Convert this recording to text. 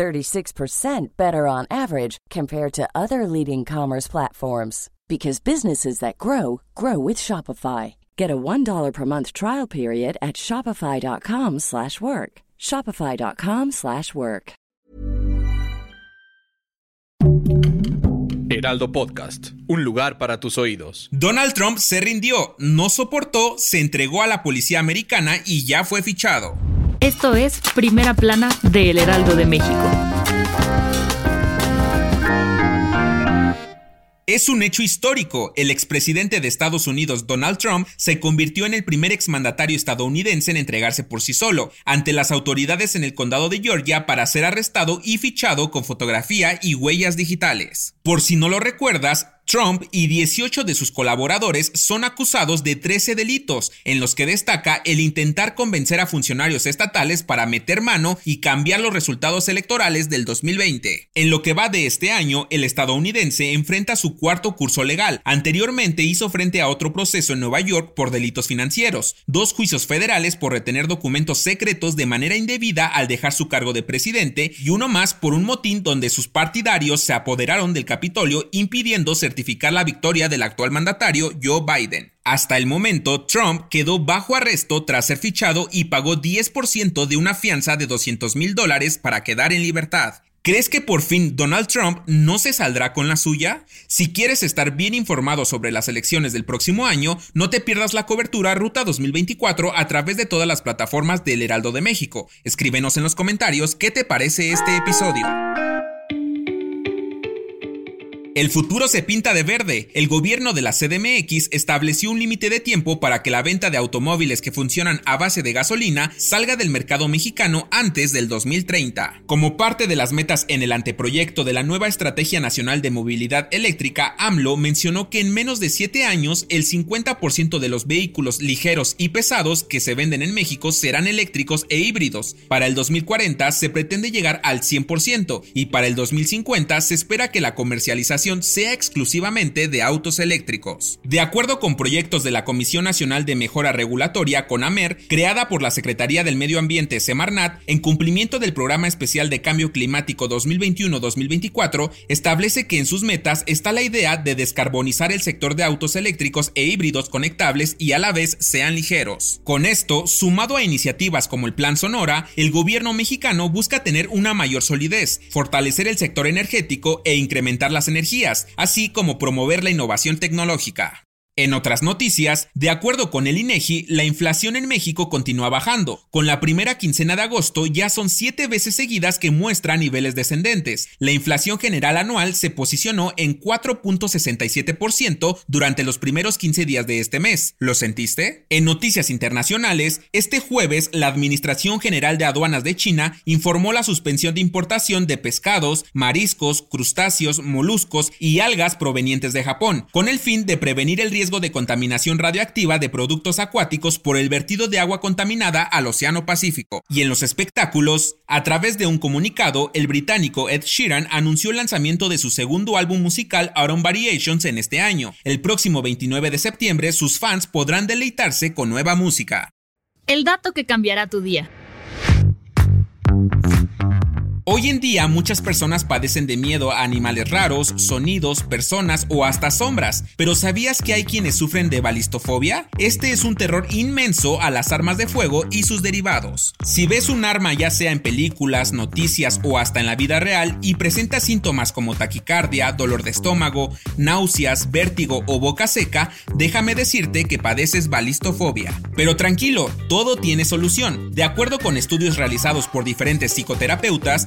36% better on average compared to other leading commerce platforms because businesses that grow grow with Shopify. Get a $1 per month trial period at shopify.com/work. shopify.com/work. Heraldo Podcast, un lugar para tus oídos. Donald Trump se rindió, no soportó, se entregó a la policía americana y ya fue fichado. Esto es Primera Plana de El Heraldo de México. Es un hecho histórico. El expresidente de Estados Unidos, Donald Trump, se convirtió en el primer exmandatario estadounidense en entregarse por sí solo ante las autoridades en el condado de Georgia para ser arrestado y fichado con fotografía y huellas digitales. Por si no lo recuerdas, Trump y 18 de sus colaboradores son acusados de 13 delitos, en los que destaca el intentar convencer a funcionarios estatales para meter mano y cambiar los resultados electorales del 2020. En lo que va de este año, el estadounidense enfrenta su cuarto curso legal. Anteriormente hizo frente a otro proceso en Nueva York por delitos financieros, dos juicios federales por retener documentos secretos de manera indebida al dejar su cargo de presidente y uno más por un motín donde sus partidarios se apoderaron del Capitolio impidiendo certificar la victoria del actual mandatario Joe Biden. Hasta el momento, Trump quedó bajo arresto tras ser fichado y pagó 10% de una fianza de 200 mil dólares para quedar en libertad. ¿Crees que por fin Donald Trump no se saldrá con la suya? Si quieres estar bien informado sobre las elecciones del próximo año, no te pierdas la cobertura Ruta 2024 a través de todas las plataformas del Heraldo de México. Escríbenos en los comentarios qué te parece este episodio. El futuro se pinta de verde. El gobierno de la CDMX estableció un límite de tiempo para que la venta de automóviles que funcionan a base de gasolina salga del mercado mexicano antes del 2030. Como parte de las metas en el anteproyecto de la nueva Estrategia Nacional de Movilidad Eléctrica, AMLO mencionó que en menos de 7 años el 50% de los vehículos ligeros y pesados que se venden en México serán eléctricos e híbridos. Para el 2040 se pretende llegar al 100% y para el 2050 se espera que la comercialización sea exclusivamente de autos eléctricos. De acuerdo con proyectos de la Comisión Nacional de Mejora Regulatoria, CONAMER, creada por la Secretaría del Medio Ambiente, Semarnat, en cumplimiento del Programa Especial de Cambio Climático 2021-2024, establece que en sus metas está la idea de descarbonizar el sector de autos eléctricos e híbridos conectables y a la vez sean ligeros. Con esto, sumado a iniciativas como el Plan Sonora, el gobierno mexicano busca tener una mayor solidez, fortalecer el sector energético e incrementar las energías así como promover la innovación tecnológica. En otras noticias, de acuerdo con el INEGI, la inflación en México continúa bajando. Con la primera quincena de agosto ya son siete veces seguidas que muestra niveles descendentes. La inflación general anual se posicionó en 4.67% durante los primeros 15 días de este mes. ¿Lo sentiste? En noticias internacionales, este jueves la Administración General de Aduanas de China informó la suspensión de importación de pescados, mariscos, crustáceos, moluscos y algas provenientes de Japón, con el fin de prevenir el riesgo de contaminación radioactiva de productos acuáticos por el vertido de agua contaminada al Océano Pacífico. Y en los espectáculos, a través de un comunicado, el británico Ed Sheeran anunció el lanzamiento de su segundo álbum musical Autumn Variations en este año. El próximo 29 de septiembre sus fans podrán deleitarse con nueva música. El dato que cambiará tu día. Hoy en día muchas personas padecen de miedo a animales raros, sonidos, personas o hasta sombras, pero ¿sabías que hay quienes sufren de balistofobia? Este es un terror inmenso a las armas de fuego y sus derivados. Si ves un arma ya sea en películas, noticias o hasta en la vida real y presenta síntomas como taquicardia, dolor de estómago, náuseas, vértigo o boca seca, déjame decirte que padeces balistofobia. Pero tranquilo, todo tiene solución. De acuerdo con estudios realizados por diferentes psicoterapeutas,